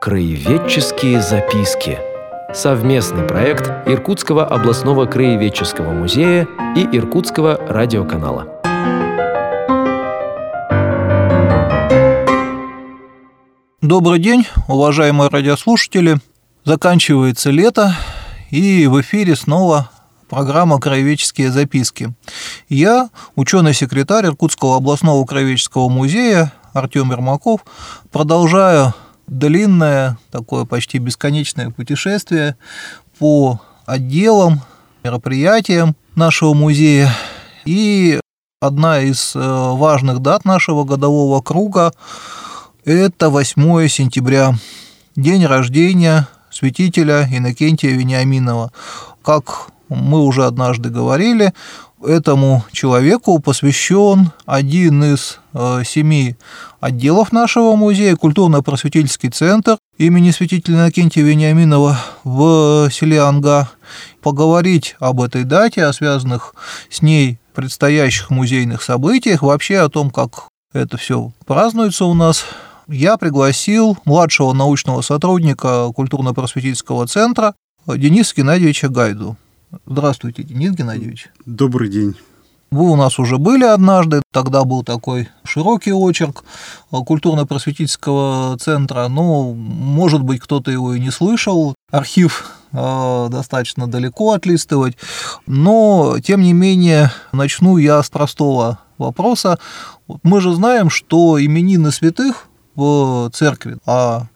Краеведческие записки. Совместный проект Иркутского областного краеведческого музея и Иркутского радиоканала. Добрый день, уважаемые радиослушатели. Заканчивается лето, и в эфире снова программа «Краеведческие записки». Я, ученый-секретарь Иркутского областного краеведческого музея Артем Ермаков, продолжаю длинное, такое почти бесконечное путешествие по отделам, мероприятиям нашего музея. И одна из э, важных дат нашего годового круга – это 8 сентября, день рождения святителя Иннокентия Вениаминова. Как мы уже однажды говорили, этому человеку посвящен один из э, семи отделов нашего музея, культурно-просветительский центр имени святителя Иннокентия Вениаминова в селе Анга. Поговорить об этой дате, о связанных с ней предстоящих музейных событиях, вообще о том, как это все празднуется у нас, я пригласил младшего научного сотрудника культурно-просветительского центра Дениса Геннадьевича Гайду. Здравствуйте, Денис Геннадьевич. Добрый день. Вы у нас уже были однажды, тогда был такой широкий очерк культурно-просветительского центра, но, может быть, кто-то его и не слышал, архив э, достаточно далеко отлистывать, но, тем не менее, начну я с простого вопроса. Мы же знаем, что именины святых в церкви, а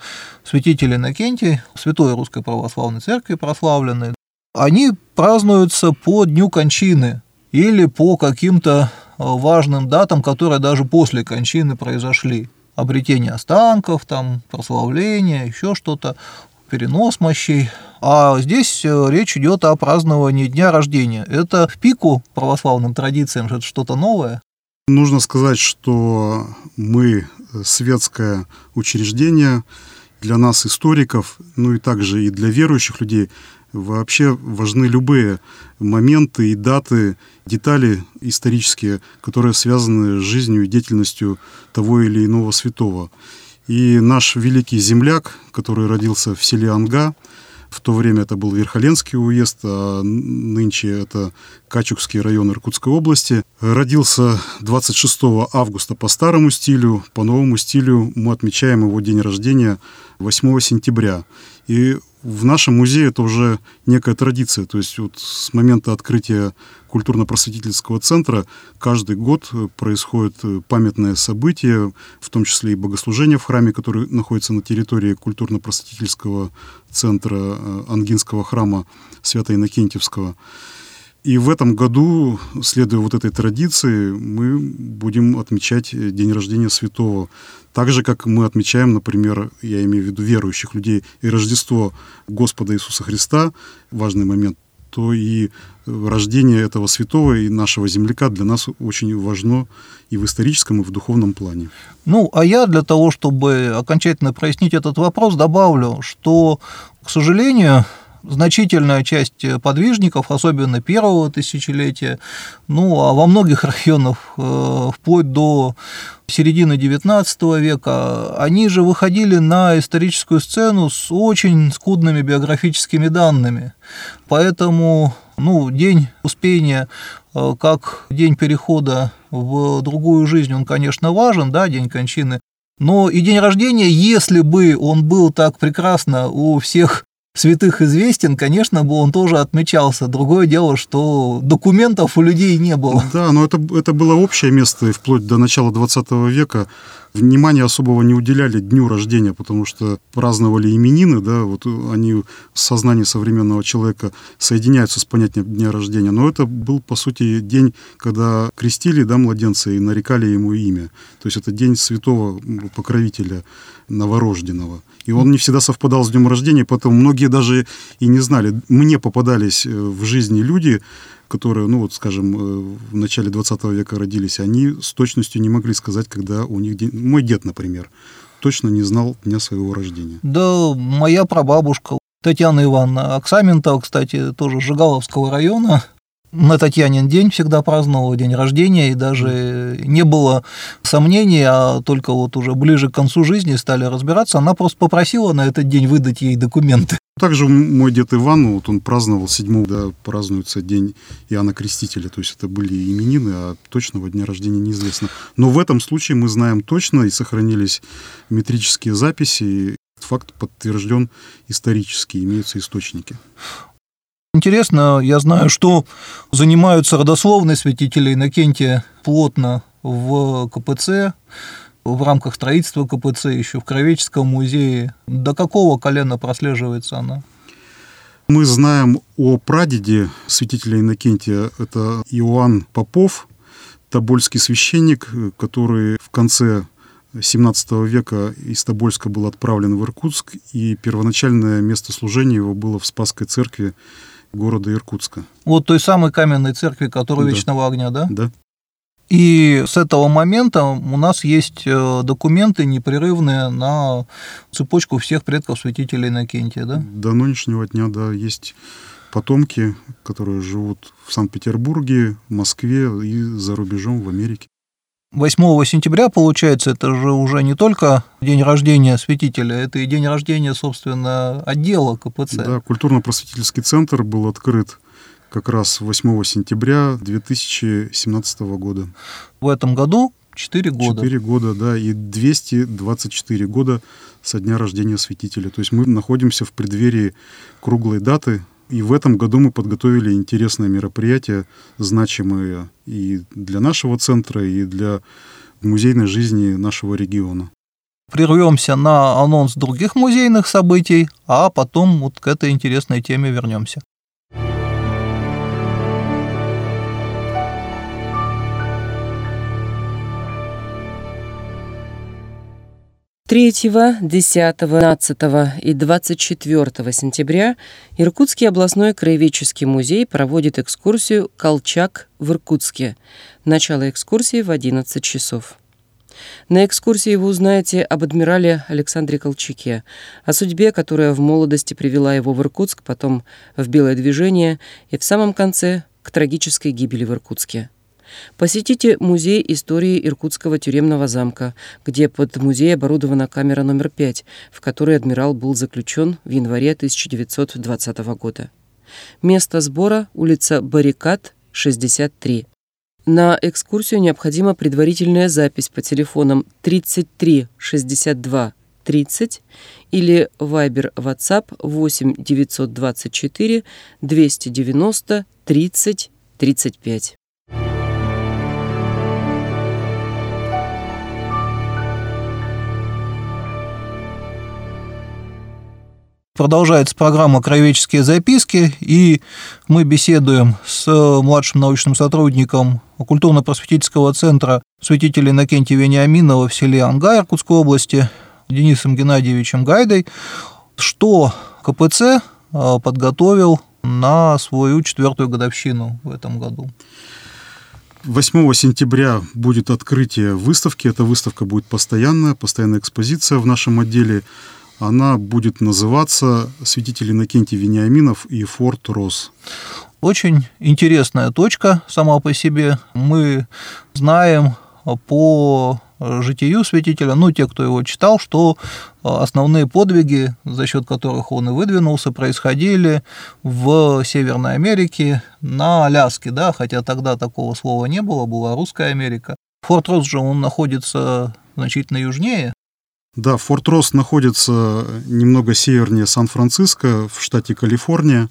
святитель Иннокентий, святой Русской Православной Церкви прославленный, они празднуются по дню кончины или по каким-то э, важным датам, которые даже после кончины произошли. Обретение останков, там, прославление, еще что-то, перенос мощей. А здесь э, речь идет о праздновании дня рождения. Это в пику православным традициям, это что-то новое? Нужно сказать, что мы светское учреждение, для нас, историков, ну и также и для верующих людей, Вообще важны любые моменты и даты, детали исторические, которые связаны с жизнью и деятельностью того или иного святого. И наш великий земляк, который родился в селе Анга, в то время это был Верхоленский уезд, а нынче это Качукский район Иркутской области. Родился 26 августа по старому стилю, по новому стилю мы отмечаем его день рождения 8 сентября. И в нашем музее это уже некая традиция. То есть вот с момента открытия культурно-просветительского центра каждый год происходит памятное событие, в том числе и богослужение в храме, который находится на территории культурно-просветительского центра э, Ангинского храма Свято-Иннокентьевского. И в этом году, следуя вот этой традиции, мы будем отмечать день рождения святого. Так же, как мы отмечаем, например, я имею в виду верующих людей, и Рождество Господа Иисуса Христа, важный момент, то и рождение этого святого и нашего земляка для нас очень важно и в историческом, и в духовном плане. Ну, а я для того, чтобы окончательно прояснить этот вопрос, добавлю, что, к сожалению, значительная часть подвижников, особенно первого тысячелетия, ну а во многих районах э, вплоть до середины XIX века, они же выходили на историческую сцену с очень скудными биографическими данными. Поэтому ну, день Успения э, как день перехода в другую жизнь, он, конечно, важен, да, день кончины, но и день рождения, если бы он был так прекрасно у всех святых известен, конечно бы он тоже отмечался. Другое дело, что документов у людей не было. Да, но это, это было общее место и вплоть до начала 20 века внимания особого не уделяли дню рождения, потому что праздновали именины, да, вот они в сознании современного человека соединяются с понятием дня рождения, но это был, по сути, день, когда крестили, да, младенца и нарекали ему имя. То есть это день святого покровителя новорожденного. И он не всегда совпадал с днем рождения, поэтому многие даже и не знали. Мне попадались э, в жизни люди, которые, ну вот, скажем, э, в начале 20 века родились, они с точностью не могли сказать, когда у них день... Мой дед, например, точно не знал дня своего рождения. Да, моя прабабушка Татьяна Ивановна Оксаментова, кстати, тоже Жигаловского района, на Татьянин день всегда праздновала день рождения, и даже не было сомнений, а только вот уже ближе к концу жизни стали разбираться. Она просто попросила на этот день выдать ей документы. Также мой дед Иван, вот он праздновал 7 да, празднуется день Иоанна Крестителя, то есть это были именины, а точного дня рождения неизвестно. Но в этом случае мы знаем точно и сохранились метрические записи, факт подтвержден исторически, имеются источники. Интересно, я знаю, что занимаются родословные святителей Иннокентия плотно в КПЦ, в рамках строительства КПЦ, еще в Кровеческом музее. До какого колена прослеживается она? Мы знаем о прадеде святителя Иннокентия, это Иоанн Попов, тобольский священник, который в конце XVII века из Тобольска был отправлен в Иркутск, и первоначальное место служения его было в Спасской церкви города Иркутска. Вот той самой каменной церкви, которая да. Вечного огня, да? Да. И с этого момента у нас есть э, документы непрерывные на цепочку всех предков святителей Иннокентия, да? До нынешнего дня, да, есть потомки, которые живут в Санкт-Петербурге, Москве и за рубежом в Америке. 8 сентября, получается, это же уже не только день рождения святителя, это и день рождения, собственно, отдела КПЦ. Да, культурно-просветительский центр был открыт как раз 8 сентября 2017 года. В этом году 4 года. 4 года, да, и 224 года со дня рождения святителя. То есть мы находимся в преддверии круглой даты, и в этом году мы подготовили интересные мероприятия, значимые и для нашего центра, и для музейной жизни нашего региона. Прервемся на анонс других музейных событий, а потом вот к этой интересной теме вернемся. 3, 10, 12 и 24 сентября Иркутский областной краеведческий музей проводит экскурсию «Колчак в Иркутске». Начало экскурсии в 11 часов. На экскурсии вы узнаете об адмирале Александре Колчаке, о судьбе, которая в молодости привела его в Иркутск, потом в Белое движение и в самом конце к трагической гибели в Иркутске. Посетите музей истории Иркутского тюремного замка, где под музей оборудована камера номер 5, в которой адмирал был заключен в январе 1920 года. Место сбора – улица Баррикад, 63. На экскурсию необходима предварительная запись по телефонам 33 62 30 или Viber WhatsApp 8 924 290 30 35. Продолжается программа «Краеведческие записки», и мы беседуем с младшим научным сотрудником культурно-просветительского центра святителя Иннокентия Вениаминова в селе Ангай Иркутской области Денисом Геннадьевичем Гайдой, что КПЦ э, подготовил на свою четвертую годовщину в этом году. 8 сентября будет открытие выставки. Эта выставка будет постоянная, постоянная экспозиция в нашем отделе – она будет называться «Святитель Иннокентий Вениаминов и Форт Рос». Очень интересная точка сама по себе. Мы знаем по житию святителя, ну, те, кто его читал, что основные подвиги, за счет которых он и выдвинулся, происходили в Северной Америке, на Аляске, да, хотя тогда такого слова не было, была Русская Америка. Форт Росс же он находится значительно южнее, да, Форт Росс находится немного севернее Сан-Франциско в штате Калифорния.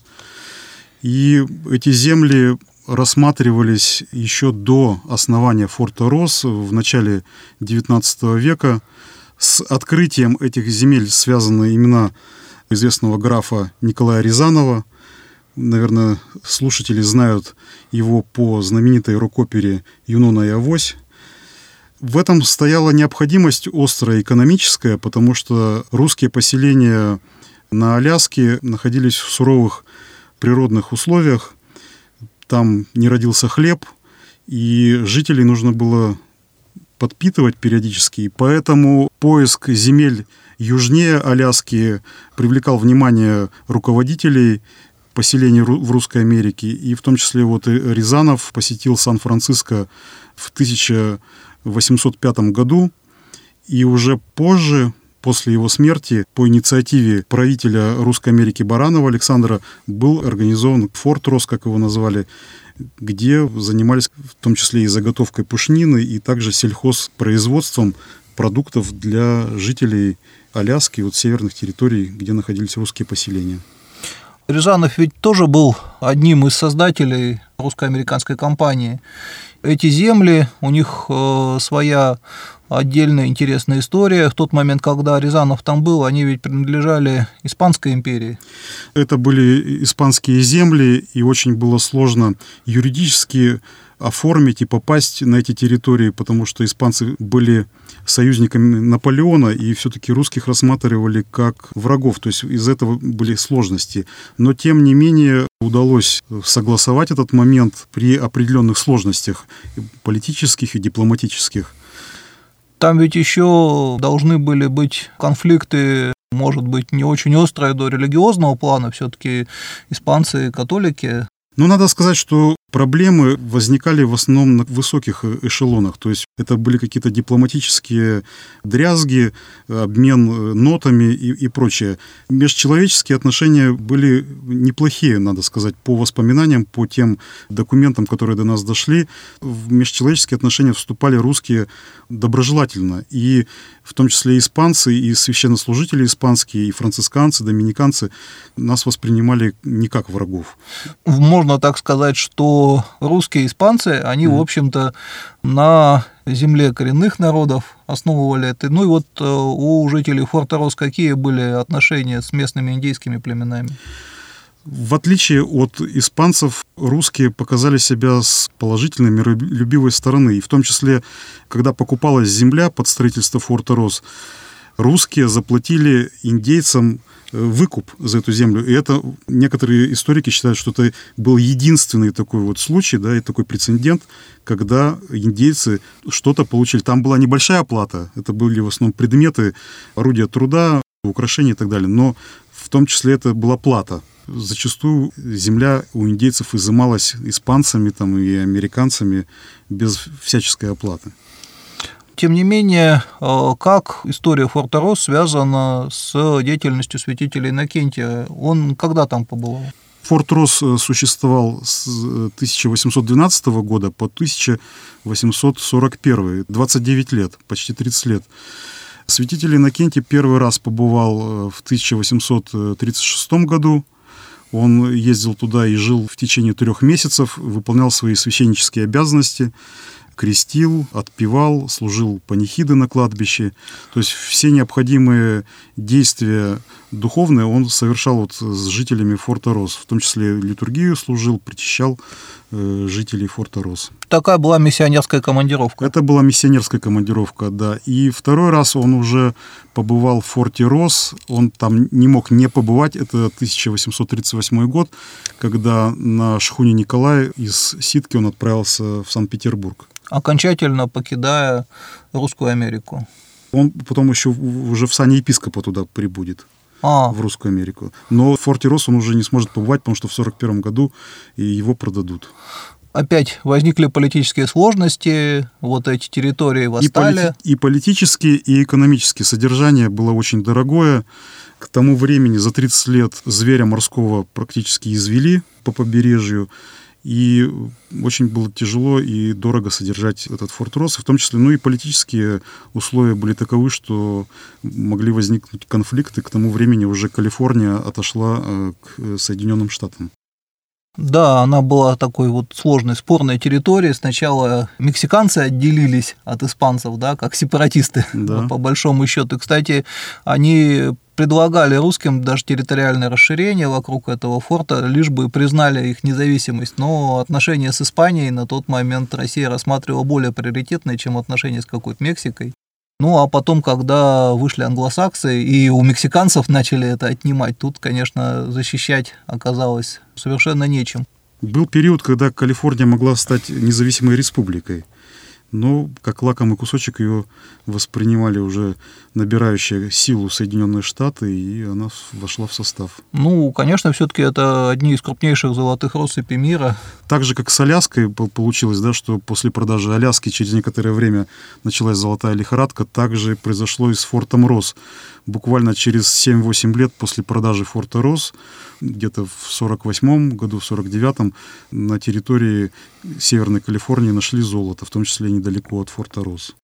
И эти земли рассматривались еще до основания форта Росс в начале XIX века. С открытием этих земель связаны имена известного графа Николая Рязанова. Наверное, слушатели знают его по знаменитой рукопере «Юнона и Авось», в этом стояла необходимость острая экономическая, потому что русские поселения на Аляске находились в суровых природных условиях. Там не родился хлеб, и жителей нужно было подпитывать периодически. И поэтому поиск земель южнее Аляски привлекал внимание руководителей поселений в Русской Америке, и в том числе вот Рязанов посетил Сан-Франциско в 1805 году, и уже позже, после его смерти, по инициативе правителя Русской Америки Баранова Александра, был организован Форт Рос, как его назвали, где занимались в том числе и заготовкой пушнины, и также сельхозпроизводством продуктов для жителей Аляски, вот северных территорий, где находились русские поселения. Рязанов ведь тоже был одним из создателей русско-американской компании. Эти земли, у них э, своя отдельная интересная история. В тот момент, когда Рязанов там был, они ведь принадлежали Испанской империи. Это были испанские земли, и очень было сложно юридически оформить и попасть на эти территории, потому что испанцы были союзниками Наполеона, и все-таки русских рассматривали как врагов, то есть из этого были сложности. Но, тем не менее, удалось согласовать этот момент при определенных сложностях политических и дипломатических. Там ведь еще должны были быть конфликты может быть, не очень острые до религиозного плана, все-таки испанцы католики. Ну, надо сказать, что Проблемы возникали в основном на высоких эшелонах, то есть это были какие-то дипломатические дрязги, обмен э, нотами и, и прочее. Межчеловеческие отношения были неплохие, надо сказать, по воспоминаниям, по тем документам, которые до нас дошли. В межчеловеческие отношения вступали русские доброжелательно, и в том числе испанцы, и священнослужители испанские, и францисканцы, доминиканцы нас воспринимали не как врагов. Можно так сказать, что русские испанцы, они, mm. в общем-то, на земле коренных народов основывали это. Ну и вот э, у жителей Форта Рос какие были отношения с местными индейскими племенами? В отличие от испанцев, русские показали себя с положительной, миролюбивой стороны. И в том числе, когда покупалась земля под строительство форта Рос, русские заплатили индейцам выкуп за эту землю. И это некоторые историки считают, что это был единственный такой вот случай, да, и такой прецедент, когда индейцы что-то получили. Там была небольшая оплата, это были в основном предметы, орудия труда, украшения и так далее, но в том числе это была плата. Зачастую земля у индейцев изымалась испанцами там, и американцами без всяческой оплаты. Тем не менее, э, как история Форта Рос связана с деятельностью святителя Иннокентия? Он когда там побывал? Форт Рос э, существовал с 1812 э, года по 1841, 29 лет, почти 30 лет. Святитель Иннокентий первый раз побывал в 1836 году. Он ездил туда и жил в течение трех месяцев, выполнял свои священнические обязанности крестил, отпевал, служил панихиды на кладбище. То есть все необходимые действия духовные он совершал вот с жителями форта Рос, в том числе литургию служил, причащал э, жителей форта Рос. Такая была миссионерская командировка. Это была миссионерская командировка, да. И второй раз он уже побывал в форте Рос, он там не мог не побывать, это 1838 год, когда на шхуне Николай из Ситки он отправился в Санкт-Петербург окончательно покидая Русскую Америку. Он потом еще уже в сане епископа туда прибудет. А. в Русскую Америку. Но в Форте Рос он уже не сможет побывать, потому что в 1941 году его продадут. Опять возникли политические сложности, вот эти территории восстали. И, полити- и политические, и экономические. Содержание было очень дорогое. К тому времени за 30 лет зверя морского практически извели по побережью. И очень было тяжело и дорого содержать этот форт Росс, в том числе, ну и политические условия были таковы, что могли возникнуть конфликты. К тому времени уже Калифорния отошла э, к Соединенным Штатам. Да, она была такой вот сложной, спорной территорией. Сначала мексиканцы отделились от испанцев, да, как сепаратисты, да. по большому счету. Кстати, они предлагали русским даже территориальное расширение вокруг этого форта, лишь бы признали их независимость. Но отношения с Испанией на тот момент Россия рассматривала более приоритетные, чем отношения с какой-то Мексикой. Ну, а потом, когда вышли англосаксы, и у мексиканцев начали это отнимать, тут, конечно, защищать оказалось совершенно нечем. Был период, когда Калифорния могла стать независимой республикой. Но как лакомый кусочек ее воспринимали уже набирающие силу Соединенные Штаты, и она вошла в состав. Ну, конечно, все-таки это одни из крупнейших золотых россыпей мира. Так же, как с Аляской получилось, да, что после продажи Аляски через некоторое время началась золотая лихорадка, также произошло и с Фортом Росс. Буквально через 7-8 лет после продажи Форта Росс, где-то в 48 году, в 49 на территории Северной Калифорнии нашли золото, в том числе недалеко от Форта Росс.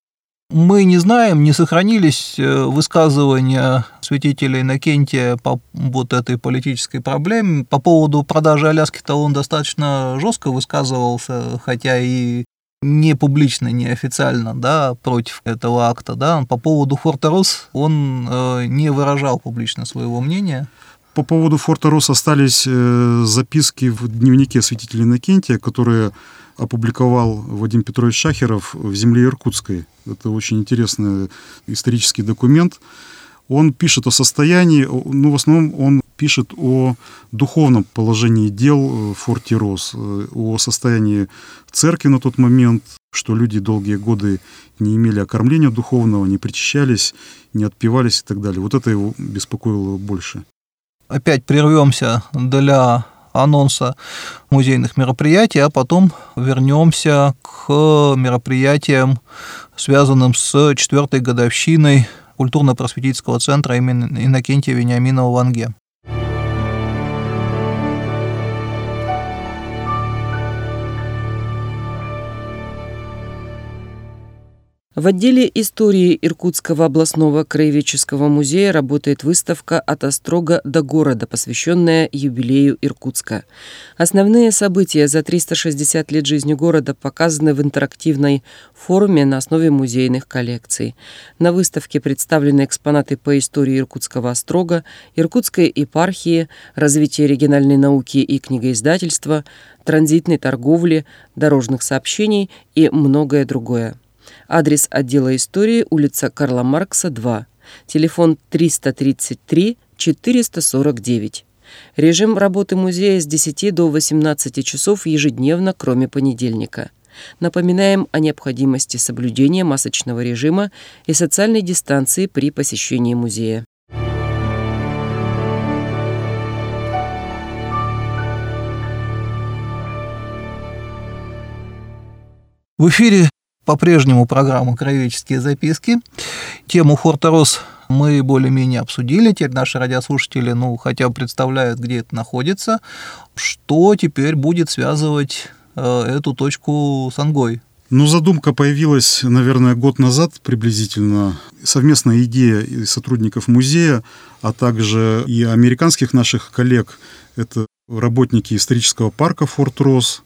Мы не знаем, не сохранились э, высказывания святителя Иннокентия по вот этой политической проблеме. По поводу продажи Аляски-то он достаточно жестко высказывался, хотя и не публично, не официально, да, против этого акта, да. По поводу Форта Рос он э, не выражал публично своего мнения. По поводу Форта Рос остались э, записки в дневнике святителя Иннокентия, которые опубликовал Вадим Петрович Шахеров в «Земле Иркутской». Это очень интересный исторический документ. Он пишет о состоянии, ну, в основном он пишет о духовном положении дел в форте Рос, э, о состоянии церкви на тот момент, что люди долгие годы не имели окормления духовного, не причащались, не отпевались и так далее. Вот это его беспокоило больше. Опять прервемся для анонса музейных мероприятий, а потом вернемся к мероприятиям, связанным с четвертой годовщиной культурно-просветительского центра имени Иннокентия Вениаминова в. В отделе истории Иркутского областного краеведческого музея работает выставка «От острога до города», посвященная юбилею Иркутска. Основные события за 360 лет жизни города показаны в интерактивной форме на основе музейных коллекций. На выставке представлены экспонаты по истории Иркутского острога, Иркутской епархии, развития региональной науки и книгоиздательства, транзитной торговли, дорожных сообщений и многое другое. Адрес отдела истории улица Карла Маркса, 2. Телефон 333 449. Режим работы музея с 10 до 18 часов ежедневно, кроме понедельника. Напоминаем о необходимости соблюдения масочного режима и социальной дистанции при посещении музея. В эфире по-прежнему программа «Краеведческие записки». Тему Форта-Рос мы более-менее обсудили. Теперь наши радиослушатели, ну, хотя бы представляют, где это находится. Что теперь будет связывать э, эту точку с Ангой? Ну, задумка появилась, наверное, год назад приблизительно. Совместная идея сотрудников музея, а также и американских наших коллег. Это работники исторического парка Форт Росс,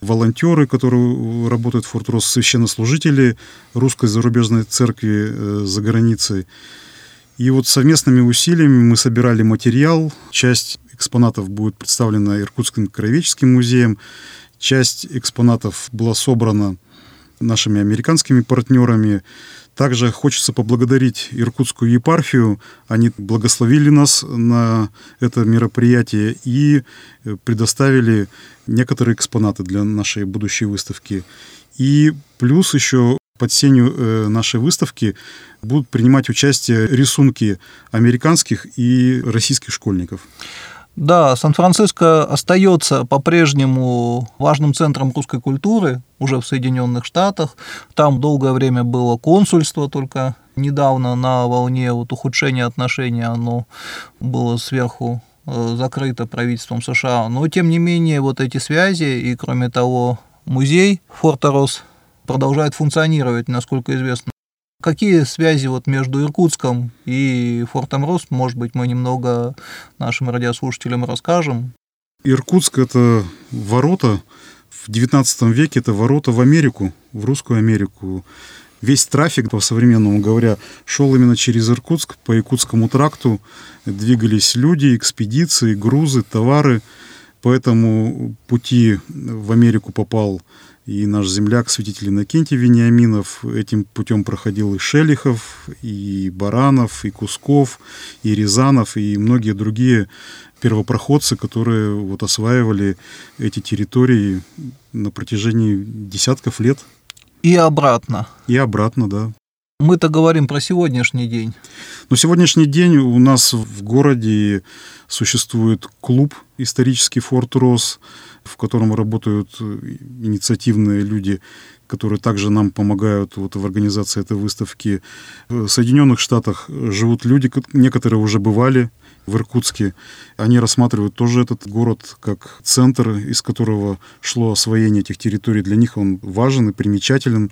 волонтеры, которые работают в Форт-Росс, священнослужители Русской зарубежной церкви э, за границей. И вот совместными усилиями мы собирали материал. Часть экспонатов будет представлена Иркутским краеведческим музеем, часть экспонатов была собрана нашими американскими партнерами. Также хочется поблагодарить Иркутскую епархию. Они благословили нас на это мероприятие и э, предоставили некоторые экспонаты для нашей будущей выставки. И плюс еще под сенью э, нашей выставки будут принимать участие рисунки американских и российских школьников. Да, Сан-Франциско остается по-прежнему важным центром русской культуры уже в Соединенных Штатах. Там долгое время было консульство, только недавно на волне вот ухудшения отношений оно было сверху э, закрыто правительством США. Но, тем не менее, вот эти связи и, кроме того, музей Форта-Рос продолжает функционировать, насколько известно. Какие связи вот между Иркутском и Фортом Рос, может быть, мы немного нашим радиослушателям расскажем? Иркутск – это ворота, в XIX веке это ворота в Америку, в русскую Америку. Весь трафик, по-современному говоря, шел именно через Иркутск, по Якутскому тракту двигались люди, экспедиции, грузы, товары. Поэтому пути в Америку попал и наш земляк, святитель Иннокентий Вениаминов, этим путем проходил и Шелихов, и Баранов, и Кусков, и Рязанов, и многие другие первопроходцы, которые вот осваивали эти территории на протяжении десятков лет. И обратно. И обратно, да. Мы-то говорим про сегодняшний день. Но сегодняшний день у нас в городе существует клуб «Исторический Форт Рос», в котором работают инициативные люди, которые также нам помогают вот в организации этой выставки. В Соединенных Штатах живут люди, некоторые уже бывали в Иркутске. Они рассматривают тоже этот город как центр, из которого шло освоение этих территорий. Для них он важен и примечателен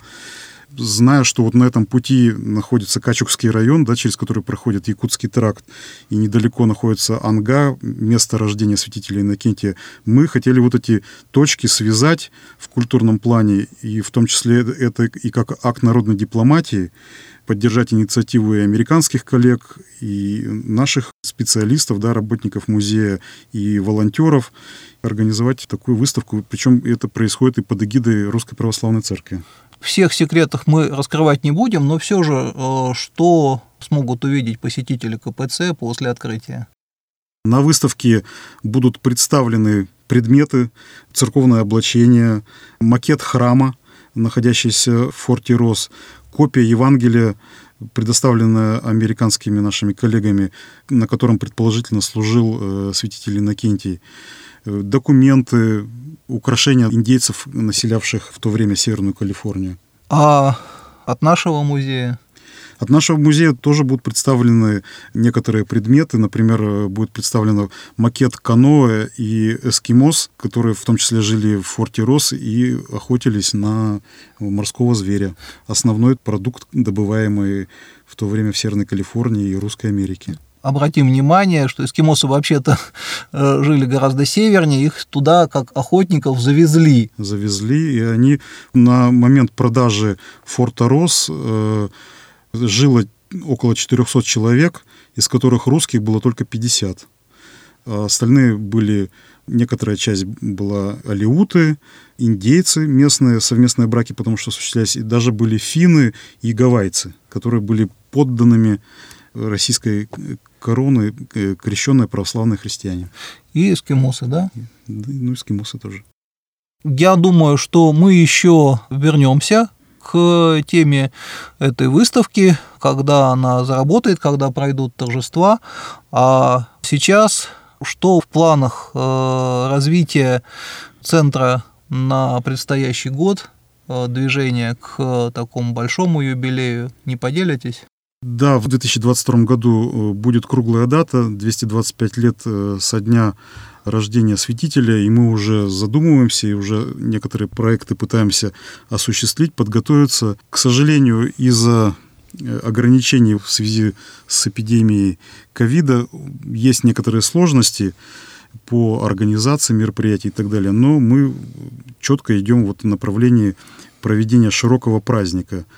зная, что вот на этом пути находится Качукский район, да, через который проходит Якутский тракт, и недалеко находится Анга, место рождения святителя Иннокентия, мы хотели вот эти точки связать в культурном плане, и в том числе это и как акт народной дипломатии, поддержать инициативу и американских коллег, и наших специалистов, да, работников музея и волонтеров, организовать такую выставку. Причем это происходит и под эгидой Русской Православной Церкви. Всех секретов мы раскрывать не будем, но все же, э, что смогут увидеть посетители КПЦ после открытия? На выставке будут представлены предметы, церковное облачение, макет храма, находящийся в форте Рос, копия Евангелия, предоставленная американскими нашими коллегами, на котором предположительно служил э, святитель Иннокентий, документы, украшения индейцев, населявших в то время Северную Калифорнию. А от нашего музея? От нашего музея тоже будут представлены некоторые предметы. Например, будет представлен макет каноэ и эскимос, которые в том числе жили в форте Рос и охотились на морского зверя. Основной продукт, добываемый в то время в Северной Калифорнии и Русской Америке обратим внимание, что эскимосы вообще-то э, жили гораздо севернее, их туда как охотников завезли. Завезли, и они на момент продажи форта Рос э, жило около 400 человек, из которых русских было только 50. А остальные были, некоторая часть была алиуты, индейцы местные, совместные браки, потому что осуществлялись, и даже были финны и гавайцы, которые были подданными российской короны э, крещенные православные христиане. И эскимосы, да? Ну, эскимосы тоже. Я думаю, что мы еще вернемся к теме этой выставки, когда она заработает, когда пройдут торжества. А сейчас что в планах э, развития центра на предстоящий год, э, движения к такому большому юбилею, не поделитесь? Да, в 2022 году э, будет круглая дата, 225 лет э, со дня рождения святителя, и мы уже задумываемся и уже некоторые проекты пытаемся осуществить, подготовиться. К сожалению, из-за э, ограничений в связи с эпидемией ковида есть некоторые сложности по организации мероприятий и так далее, но мы четко идем вот в направлении проведения широкого праздника –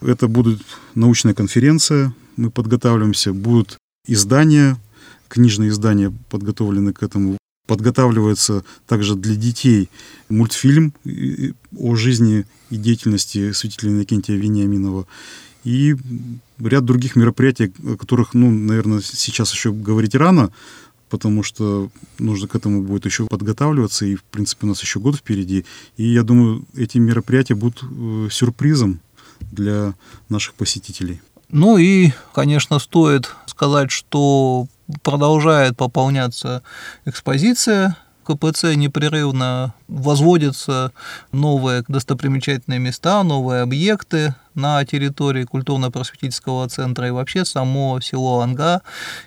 это будет научная конференция, мы подготавливаемся, будут издания, книжные издания подготовлены к этому. Подготавливается также для детей мультфильм о жизни и деятельности святителя Иннокентия Вениаминова. И ряд других мероприятий, о которых, ну, наверное, сейчас еще говорить рано, потому что нужно к этому будет еще подготавливаться, и, в принципе, у нас еще год впереди. И я думаю, эти мероприятия будут э, сюрпризом для наших посетителей. Ну и, конечно, стоит сказать, что продолжает пополняться экспозиция. КПЦ непрерывно возводятся новые достопримечательные места, новые объекты на территории культурно-просветительского центра и вообще само село Анга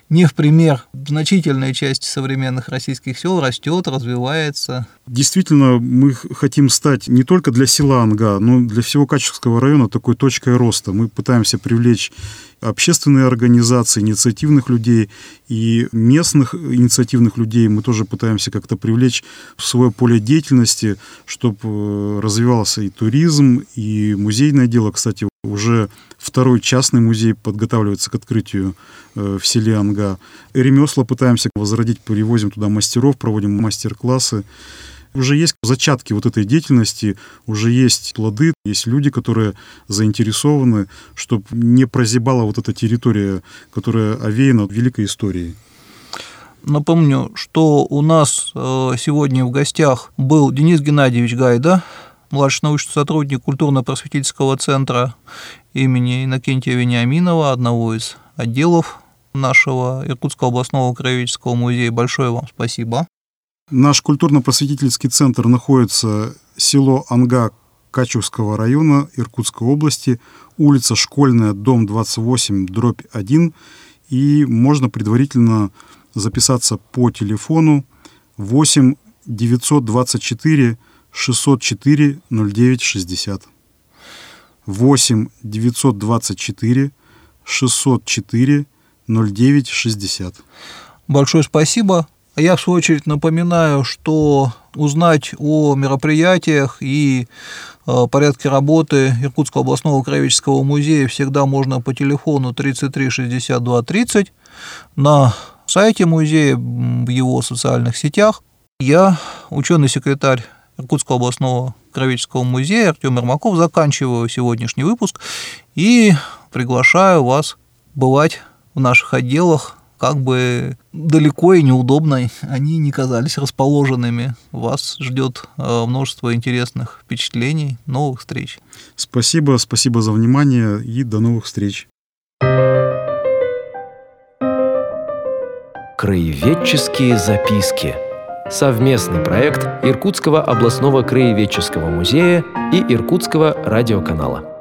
не в пример значительной части современных российских сел растет, развивается. Действительно, мы хотим стать не только для села Анга, но для всего Качевского района такой точкой роста. Мы пытаемся привлечь общественные организации, инициативных людей и местных инициативных людей мы тоже пытаемся как-то привлечь в свое поле деятельности, чтобы э, развивался и туризм, и музейное дело. Кстати, уже второй частный музей подготавливается к открытию э, в селе Анга. Ремесла пытаемся возродить, перевозим туда мастеров, проводим мастер-классы уже есть зачатки вот этой деятельности, уже есть плоды, есть люди, которые заинтересованы, чтобы не прозябала вот эта территория, которая овеяна великой историей. Напомню, что у нас э, сегодня в гостях был Денис Геннадьевич Гайда, младший научный сотрудник культурно-просветительского центра имени Иннокентия Вениаминова, одного из отделов нашего Иркутского областного краеведческого музея. Большое вам спасибо. Наш культурно-просветительский центр находится село Анга Качевского района Иркутской области, улица Школьная, дом 28, дробь 1, и можно предварительно записаться по телефону 8 924 604 0960. 8 924 604 0960. Большое спасибо. Я, в свою очередь, напоминаю, что узнать о мероприятиях и э, порядке работы Иркутского областного краеведческого музея всегда можно по телефону 33 62 30 на сайте музея, в его социальных сетях. Я, ученый-секретарь Иркутского областного краеведческого музея Артем Ермаков, заканчиваю сегодняшний выпуск и приглашаю вас бывать в наших отделах как бы далеко и неудобно они не казались расположенными. Вас ждет э, множество интересных впечатлений, новых встреч. Спасибо, спасибо за внимание и до новых встреч. Краеведческие записки. Совместный проект Иркутского областного краеведческого музея и Иркутского радиоканала.